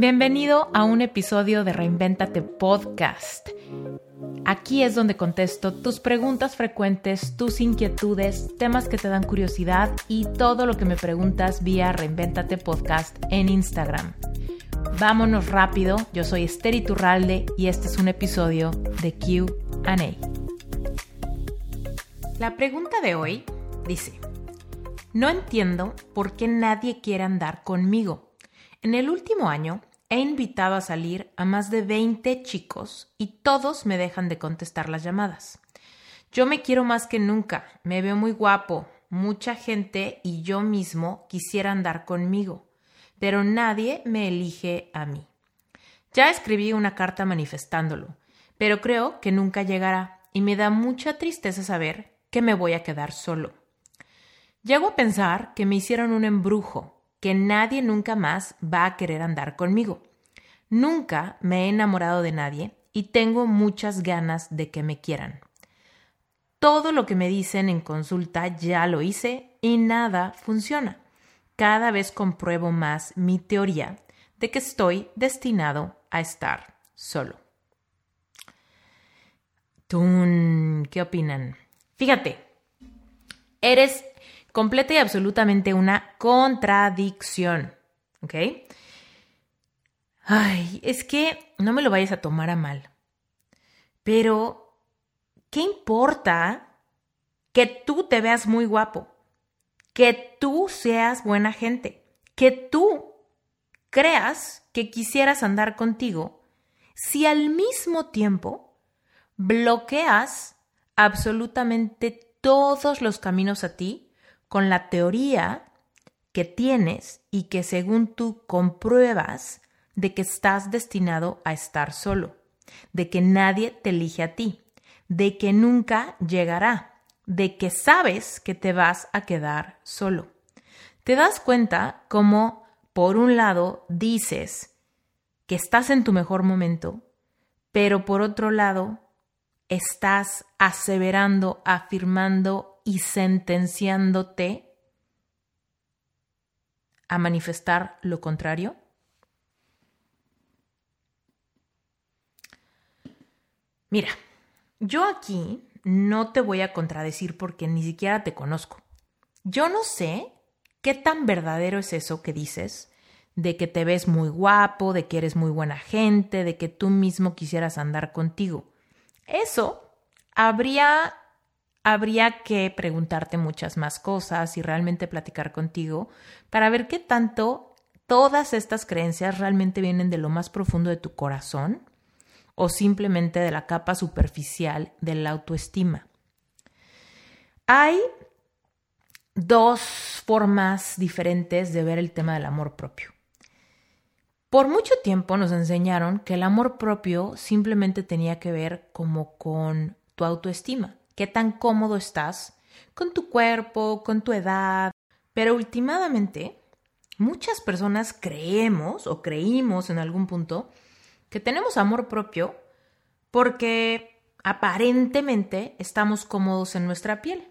Bienvenido a un episodio de Reinventate Podcast. Aquí es donde contesto tus preguntas frecuentes, tus inquietudes, temas que te dan curiosidad y todo lo que me preguntas vía Reinventate Podcast en Instagram. Vámonos rápido, yo soy Esther Iturralde y este es un episodio de QA. La pregunta de hoy dice, no entiendo por qué nadie quiere andar conmigo. En el último año he invitado a salir a más de 20 chicos y todos me dejan de contestar las llamadas. Yo me quiero más que nunca, me veo muy guapo, mucha gente y yo mismo quisiera andar conmigo, pero nadie me elige a mí. Ya escribí una carta manifestándolo, pero creo que nunca llegará y me da mucha tristeza saber que me voy a quedar solo. Llego a pensar que me hicieron un embrujo, que nadie nunca más va a querer andar conmigo. Nunca me he enamorado de nadie y tengo muchas ganas de que me quieran. Todo lo que me dicen en consulta ya lo hice y nada funciona. Cada vez compruebo más mi teoría de que estoy destinado a estar solo. ¿Qué opinan? Fíjate, eres completa y absolutamente una contradicción. ¿Ok? Ay, es que no me lo vayas a tomar a mal. Pero, ¿qué importa que tú te veas muy guapo? Que tú seas buena gente. Que tú creas que quisieras andar contigo si al mismo tiempo bloqueas absolutamente todos los caminos a ti con la teoría que tienes y que según tú compruebas de que estás destinado a estar solo, de que nadie te elige a ti, de que nunca llegará, de que sabes que te vas a quedar solo. Te das cuenta cómo, por un lado, dices que estás en tu mejor momento, pero por otro lado, estás aseverando, afirmando y sentenciándote a manifestar lo contrario? Mira, yo aquí no te voy a contradecir porque ni siquiera te conozco. Yo no sé qué tan verdadero es eso que dices, de que te ves muy guapo, de que eres muy buena gente, de que tú mismo quisieras andar contigo. Eso habría, habría que preguntarte muchas más cosas y realmente platicar contigo para ver qué tanto todas estas creencias realmente vienen de lo más profundo de tu corazón o simplemente de la capa superficial de la autoestima. Hay dos formas diferentes de ver el tema del amor propio. Por mucho tiempo nos enseñaron que el amor propio simplemente tenía que ver como con tu autoestima, qué tan cómodo estás con tu cuerpo, con tu edad, pero últimamente muchas personas creemos o creímos en algún punto que tenemos amor propio porque aparentemente estamos cómodos en nuestra piel.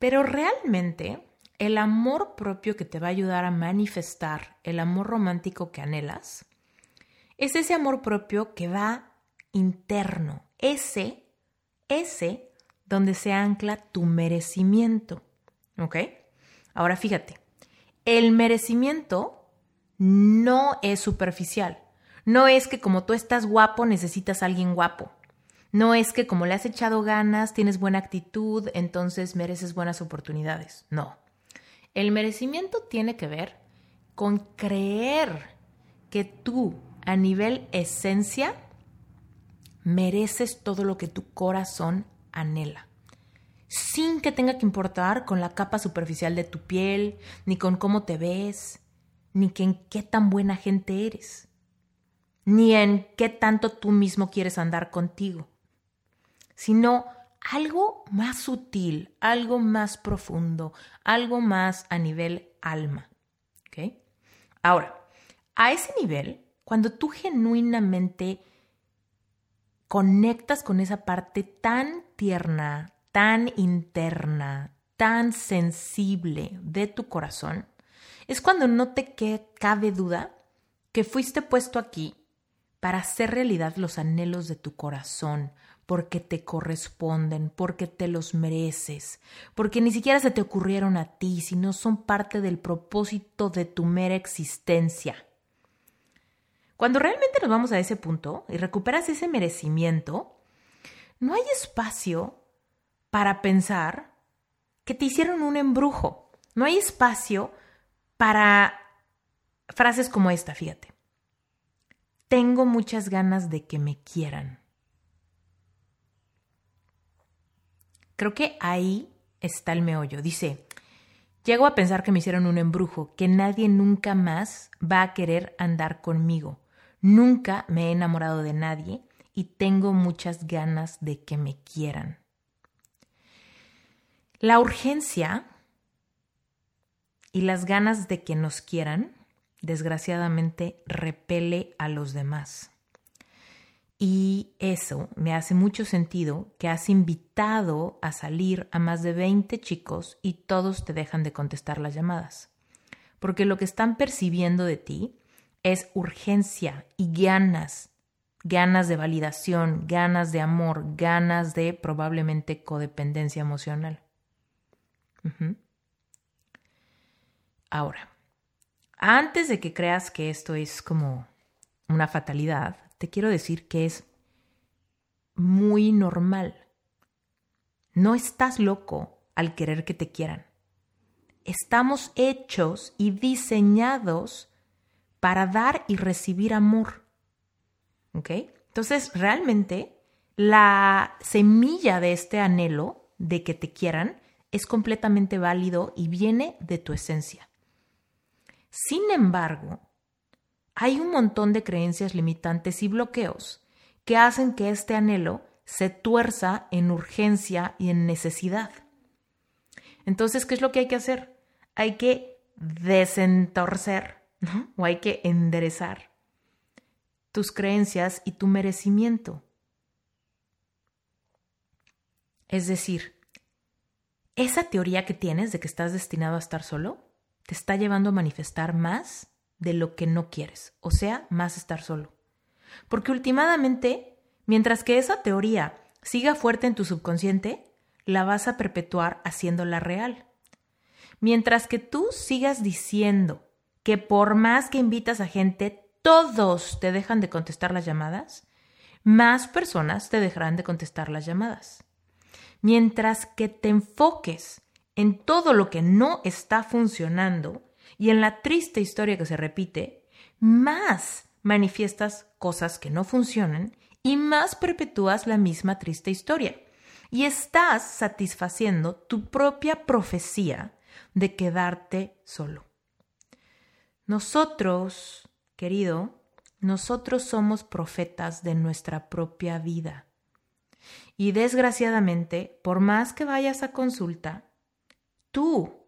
Pero realmente el amor propio que te va a ayudar a manifestar el amor romántico que anhelas, es ese amor propio que va interno, ese, ese donde se ancla tu merecimiento. ¿Ok? Ahora fíjate, el merecimiento no es superficial. No es que como tú estás guapo necesitas a alguien guapo. No es que como le has echado ganas, tienes buena actitud, entonces mereces buenas oportunidades. No. El merecimiento tiene que ver con creer que tú, a nivel esencia, mereces todo lo que tu corazón anhela, sin que tenga que importar con la capa superficial de tu piel, ni con cómo te ves, ni en qué tan buena gente eres, ni en qué tanto tú mismo quieres andar contigo, sino algo más sutil, algo más profundo, algo más a nivel alma. ¿Ok? Ahora, a ese nivel, cuando tú genuinamente conectas con esa parte tan tierna, tan interna, tan sensible de tu corazón, es cuando no te cabe duda que fuiste puesto aquí para hacer realidad los anhelos de tu corazón, porque te corresponden, porque te los mereces, porque ni siquiera se te ocurrieron a ti, sino son parte del propósito de tu mera existencia. Cuando realmente nos vamos a ese punto y recuperas ese merecimiento, no hay espacio para pensar que te hicieron un embrujo. No hay espacio para frases como esta, fíjate. Tengo muchas ganas de que me quieran. Creo que ahí está el meollo. Dice, llego a pensar que me hicieron un embrujo, que nadie nunca más va a querer andar conmigo. Nunca me he enamorado de nadie y tengo muchas ganas de que me quieran. La urgencia y las ganas de que nos quieran, desgraciadamente, repele a los demás. Y eso me hace mucho sentido que has invitado a salir a más de 20 chicos y todos te dejan de contestar las llamadas. Porque lo que están percibiendo de ti es urgencia y ganas, ganas de validación, ganas de amor, ganas de probablemente codependencia emocional. Ahora, antes de que creas que esto es como una fatalidad, te quiero decir que es muy normal. No estás loco al querer que te quieran. Estamos hechos y diseñados para dar y recibir amor. ¿Ok? Entonces, realmente, la semilla de este anhelo de que te quieran es completamente válido y viene de tu esencia. Sin embargo, hay un montón de creencias limitantes y bloqueos que hacen que este anhelo se tuerza en urgencia y en necesidad. Entonces, ¿qué es lo que hay que hacer? Hay que desentorcer, O hay que enderezar tus creencias y tu merecimiento. Es decir, esa teoría que tienes de que estás destinado a estar solo te está llevando a manifestar más de lo que no quieres, o sea, más estar solo. Porque últimamente, mientras que esa teoría siga fuerte en tu subconsciente, la vas a perpetuar haciéndola real. Mientras que tú sigas diciendo que por más que invitas a gente, todos te dejan de contestar las llamadas, más personas te dejarán de contestar las llamadas. Mientras que te enfoques en todo lo que no está funcionando y en la triste historia que se repite, más manifiestas cosas que no funcionan y más perpetúas la misma triste historia. Y estás satisfaciendo tu propia profecía de quedarte solo. Nosotros, querido, nosotros somos profetas de nuestra propia vida. Y desgraciadamente, por más que vayas a consulta, tú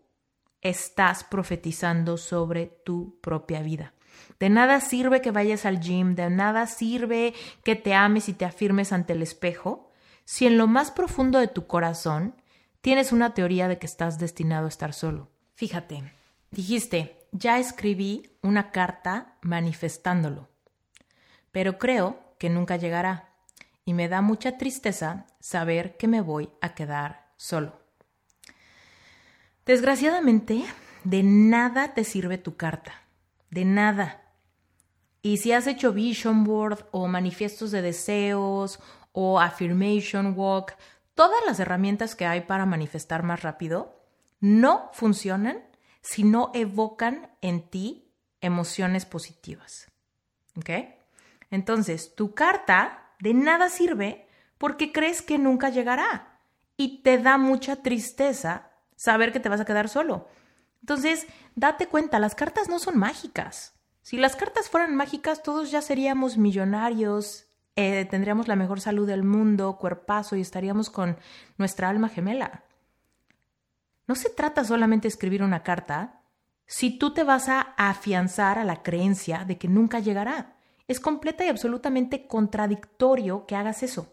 estás profetizando sobre tu propia vida. De nada sirve que vayas al gym, de nada sirve que te ames y te afirmes ante el espejo, si en lo más profundo de tu corazón tienes una teoría de que estás destinado a estar solo. Fíjate, dijiste, ya escribí una carta manifestándolo, pero creo que nunca llegará y me da mucha tristeza saber que me voy a quedar solo. Desgraciadamente, de nada te sirve tu carta, de nada. Y si has hecho vision board o manifiestos de deseos o affirmation walk, todas las herramientas que hay para manifestar más rápido no funcionan si no evocan en ti emociones positivas. ¿Ok? Entonces, tu carta de nada sirve porque crees que nunca llegará y te da mucha tristeza saber que te vas a quedar solo. Entonces, date cuenta, las cartas no son mágicas. Si las cartas fueran mágicas, todos ya seríamos millonarios, eh, tendríamos la mejor salud del mundo, cuerpazo y estaríamos con nuestra alma gemela. No se trata solamente de escribir una carta si tú te vas a afianzar a la creencia de que nunca llegará. Es completa y absolutamente contradictorio que hagas eso.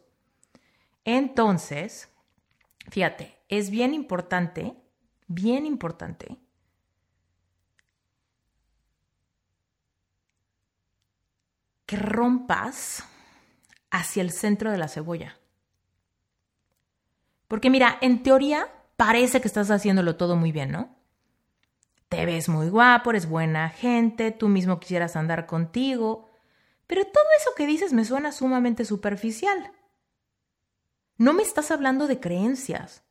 Entonces, fíjate, es bien importante, bien importante, que rompas hacia el centro de la cebolla. Porque mira, en teoría parece que estás haciéndolo todo muy bien, ¿no? Te ves muy guapo, eres buena gente, tú mismo quisieras andar contigo, pero todo eso que dices me suena sumamente superficial. No me estás hablando de creencias.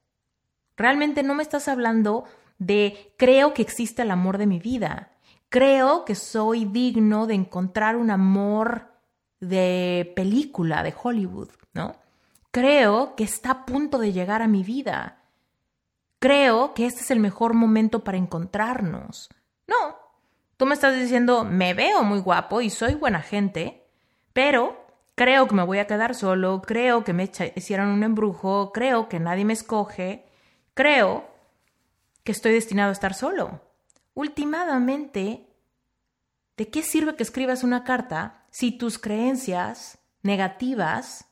Realmente no me estás hablando de creo que existe el amor de mi vida. Creo que soy digno de encontrar un amor de película, de Hollywood, ¿no? Creo que está a punto de llegar a mi vida. Creo que este es el mejor momento para encontrarnos. No, tú me estás diciendo, me veo muy guapo y soy buena gente, pero creo que me voy a quedar solo, creo que me hicieron un embrujo, creo que nadie me escoge, creo que estoy destinado a estar solo. Últimamente, ¿de qué sirve que escribas una carta si tus creencias negativas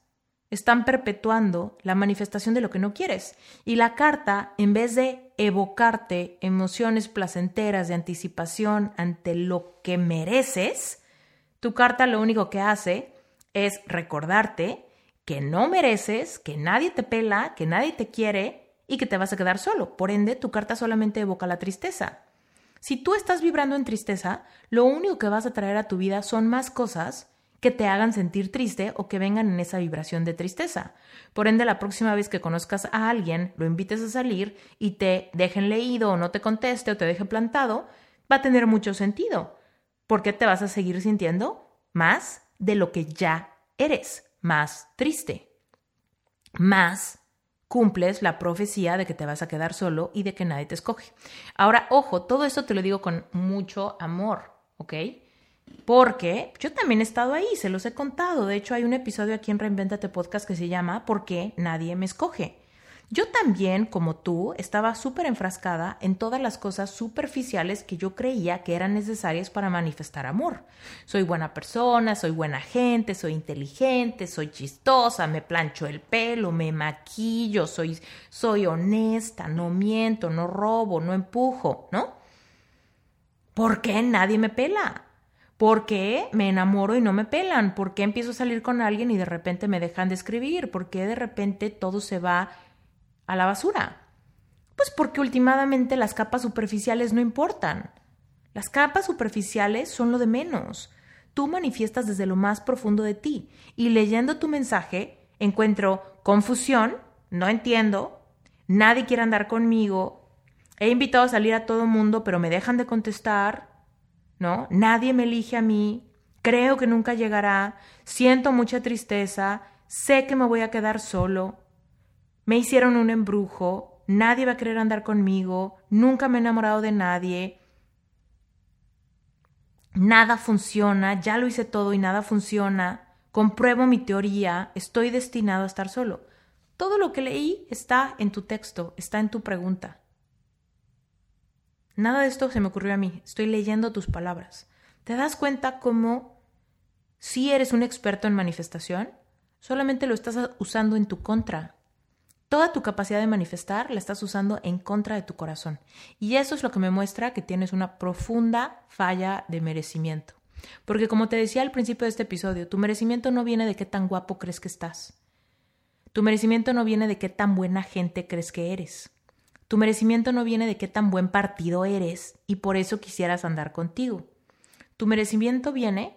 están perpetuando la manifestación de lo que no quieres. Y la carta, en vez de evocarte emociones placenteras de anticipación ante lo que mereces, tu carta lo único que hace es recordarte que no mereces, que nadie te pela, que nadie te quiere y que te vas a quedar solo. Por ende, tu carta solamente evoca la tristeza. Si tú estás vibrando en tristeza, lo único que vas a traer a tu vida son más cosas que te hagan sentir triste o que vengan en esa vibración de tristeza. Por ende, la próxima vez que conozcas a alguien, lo invites a salir y te dejen leído o no te conteste o te deje plantado, va a tener mucho sentido, porque te vas a seguir sintiendo más de lo que ya eres, más triste, más cumples la profecía de que te vas a quedar solo y de que nadie te escoge. Ahora, ojo, todo esto te lo digo con mucho amor, ¿ok? Porque yo también he estado ahí, se los he contado. De hecho, hay un episodio aquí en Reinventate Podcast que se llama ¿Por qué nadie me escoge? Yo también, como tú, estaba súper enfrascada en todas las cosas superficiales que yo creía que eran necesarias para manifestar amor. Soy buena persona, soy buena gente, soy inteligente, soy chistosa, me plancho el pelo, me maquillo, soy, soy honesta, no miento, no robo, no empujo, ¿no? ¿Por qué nadie me pela? ¿Por qué me enamoro y no me pelan? ¿Por qué empiezo a salir con alguien y de repente me dejan de escribir? ¿Por qué de repente todo se va a la basura? Pues porque últimamente las capas superficiales no importan. Las capas superficiales son lo de menos. Tú manifiestas desde lo más profundo de ti y leyendo tu mensaje encuentro confusión, no entiendo, nadie quiere andar conmigo, he invitado a salir a todo mundo pero me dejan de contestar, ¿no? Nadie me elige a mí, creo que nunca llegará, siento mucha tristeza, sé que me voy a quedar solo, me hicieron un embrujo, nadie va a querer andar conmigo, nunca me he enamorado de nadie, nada funciona, ya lo hice todo y nada funciona, compruebo mi teoría, estoy destinado a estar solo. Todo lo que leí está en tu texto, está en tu pregunta. Nada de esto se me ocurrió a mí. Estoy leyendo tus palabras. ¿Te das cuenta cómo si eres un experto en manifestación, solamente lo estás usando en tu contra? Toda tu capacidad de manifestar la estás usando en contra de tu corazón. Y eso es lo que me muestra que tienes una profunda falla de merecimiento. Porque como te decía al principio de este episodio, tu merecimiento no viene de qué tan guapo crees que estás. Tu merecimiento no viene de qué tan buena gente crees que eres. Tu merecimiento no viene de qué tan buen partido eres y por eso quisieras andar contigo. Tu merecimiento viene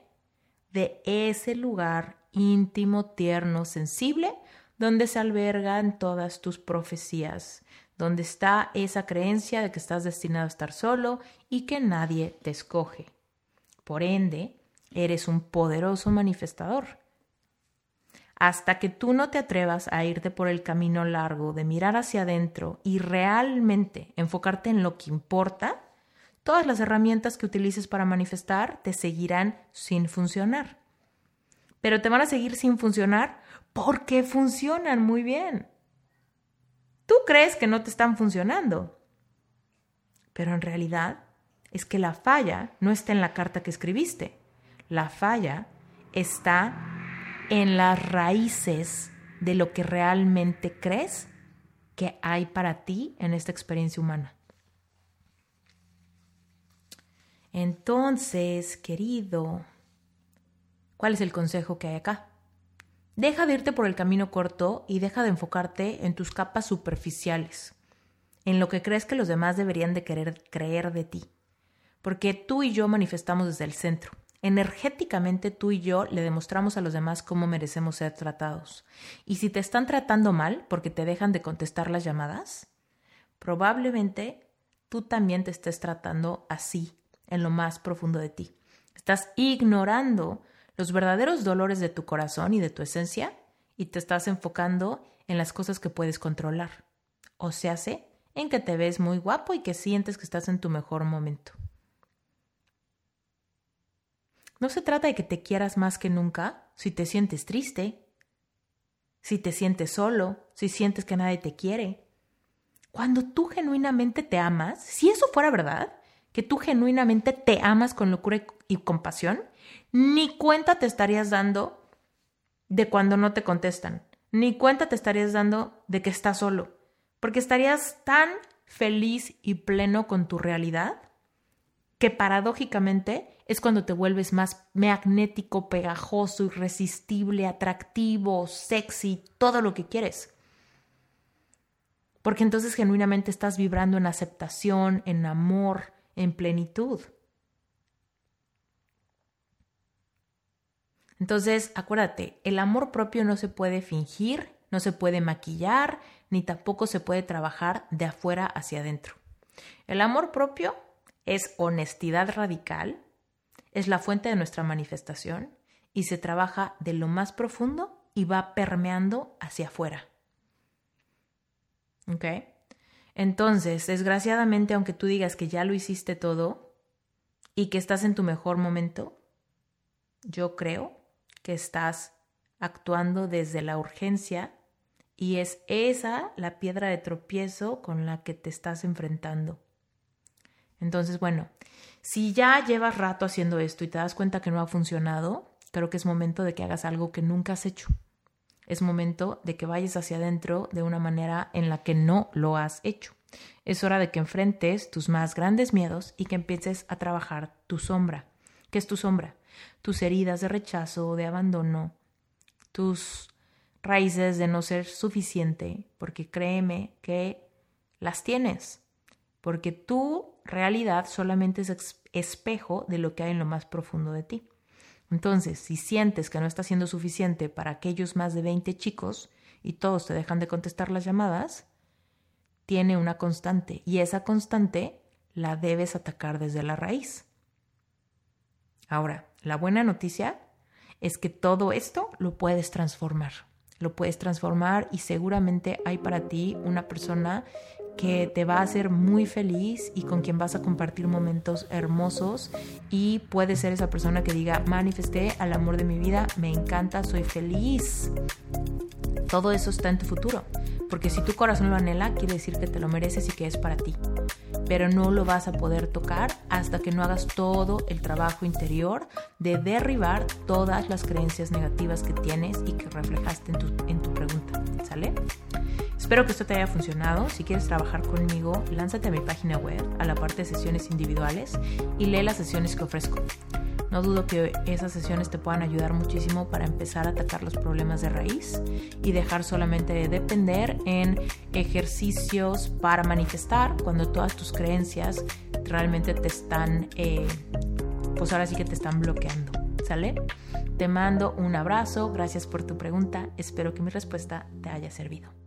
de ese lugar íntimo, tierno, sensible, donde se albergan todas tus profecías, donde está esa creencia de que estás destinado a estar solo y que nadie te escoge. Por ende, eres un poderoso manifestador hasta que tú no te atrevas a irte por el camino largo de mirar hacia adentro y realmente enfocarte en lo que importa, todas las herramientas que utilices para manifestar te seguirán sin funcionar. Pero te van a seguir sin funcionar porque funcionan muy bien. Tú crees que no te están funcionando, pero en realidad es que la falla no está en la carta que escribiste. La falla está en las raíces de lo que realmente crees que hay para ti en esta experiencia humana. Entonces, querido, ¿Cuál es el consejo que hay acá? Deja de irte por el camino corto y deja de enfocarte en tus capas superficiales, en lo que crees que los demás deberían de querer creer de ti. Porque tú y yo manifestamos desde el centro. Energéticamente tú y yo le demostramos a los demás cómo merecemos ser tratados. Y si te están tratando mal porque te dejan de contestar las llamadas, probablemente tú también te estés tratando así en lo más profundo de ti. Estás ignorando los verdaderos dolores de tu corazón y de tu esencia y te estás enfocando en las cosas que puedes controlar. O se hace en que te ves muy guapo y que sientes que estás en tu mejor momento. No se trata de que te quieras más que nunca si te sientes triste, si te sientes solo, si sientes que nadie te quiere. Cuando tú genuinamente te amas, si eso fuera verdad, que tú genuinamente te amas con locura y compasión, ni cuenta te estarías dando de cuando no te contestan, ni cuenta te estarías dando de que estás solo, porque estarías tan feliz y pleno con tu realidad que paradójicamente es cuando te vuelves más magnético, pegajoso, irresistible, atractivo, sexy, todo lo que quieres. Porque entonces genuinamente estás vibrando en aceptación, en amor, en plenitud. Entonces, acuérdate, el amor propio no se puede fingir, no se puede maquillar, ni tampoco se puede trabajar de afuera hacia adentro. El amor propio es honestidad radical, es la fuente de nuestra manifestación y se trabaja de lo más profundo y va permeando hacia afuera. ¿Ok? Entonces, desgraciadamente, aunque tú digas que ya lo hiciste todo y que estás en tu mejor momento, yo creo que estás actuando desde la urgencia y es esa la piedra de tropiezo con la que te estás enfrentando. Entonces, bueno, si ya llevas rato haciendo esto y te das cuenta que no ha funcionado, creo que es momento de que hagas algo que nunca has hecho. Es momento de que vayas hacia adentro de una manera en la que no lo has hecho. Es hora de que enfrentes tus más grandes miedos y que empieces a trabajar tu sombra. ¿Qué es tu sombra? Tus heridas de rechazo, de abandono, tus raíces de no ser suficiente, porque créeme que las tienes, porque tu realidad solamente es espejo de lo que hay en lo más profundo de ti. Entonces, si sientes que no está siendo suficiente para aquellos más de 20 chicos y todos te dejan de contestar las llamadas, tiene una constante y esa constante la debes atacar desde la raíz. Ahora, la buena noticia es que todo esto lo puedes transformar. Lo puedes transformar y seguramente hay para ti una persona que te va a hacer muy feliz y con quien vas a compartir momentos hermosos y puede ser esa persona que diga, manifesté al amor de mi vida, me encanta, soy feliz. Todo eso está en tu futuro, porque si tu corazón lo anhela, quiere decir que te lo mereces y que es para ti. Pero no lo vas a poder tocar hasta que no hagas todo el trabajo interior de derribar todas las creencias negativas que tienes y que reflejaste en tu, en tu pregunta. ¿Sale? Espero que esto te haya funcionado. Si quieres trabajar conmigo, lánzate a mi página web, a la parte de sesiones individuales y lee las sesiones que ofrezco. No dudo que esas sesiones te puedan ayudar muchísimo para empezar a atacar los problemas de raíz y dejar solamente de depender en ejercicios para manifestar cuando todas tus creencias realmente te están, eh, pues ahora sí que te están bloqueando. ¿Sale? Te mando un abrazo, gracias por tu pregunta, espero que mi respuesta te haya servido.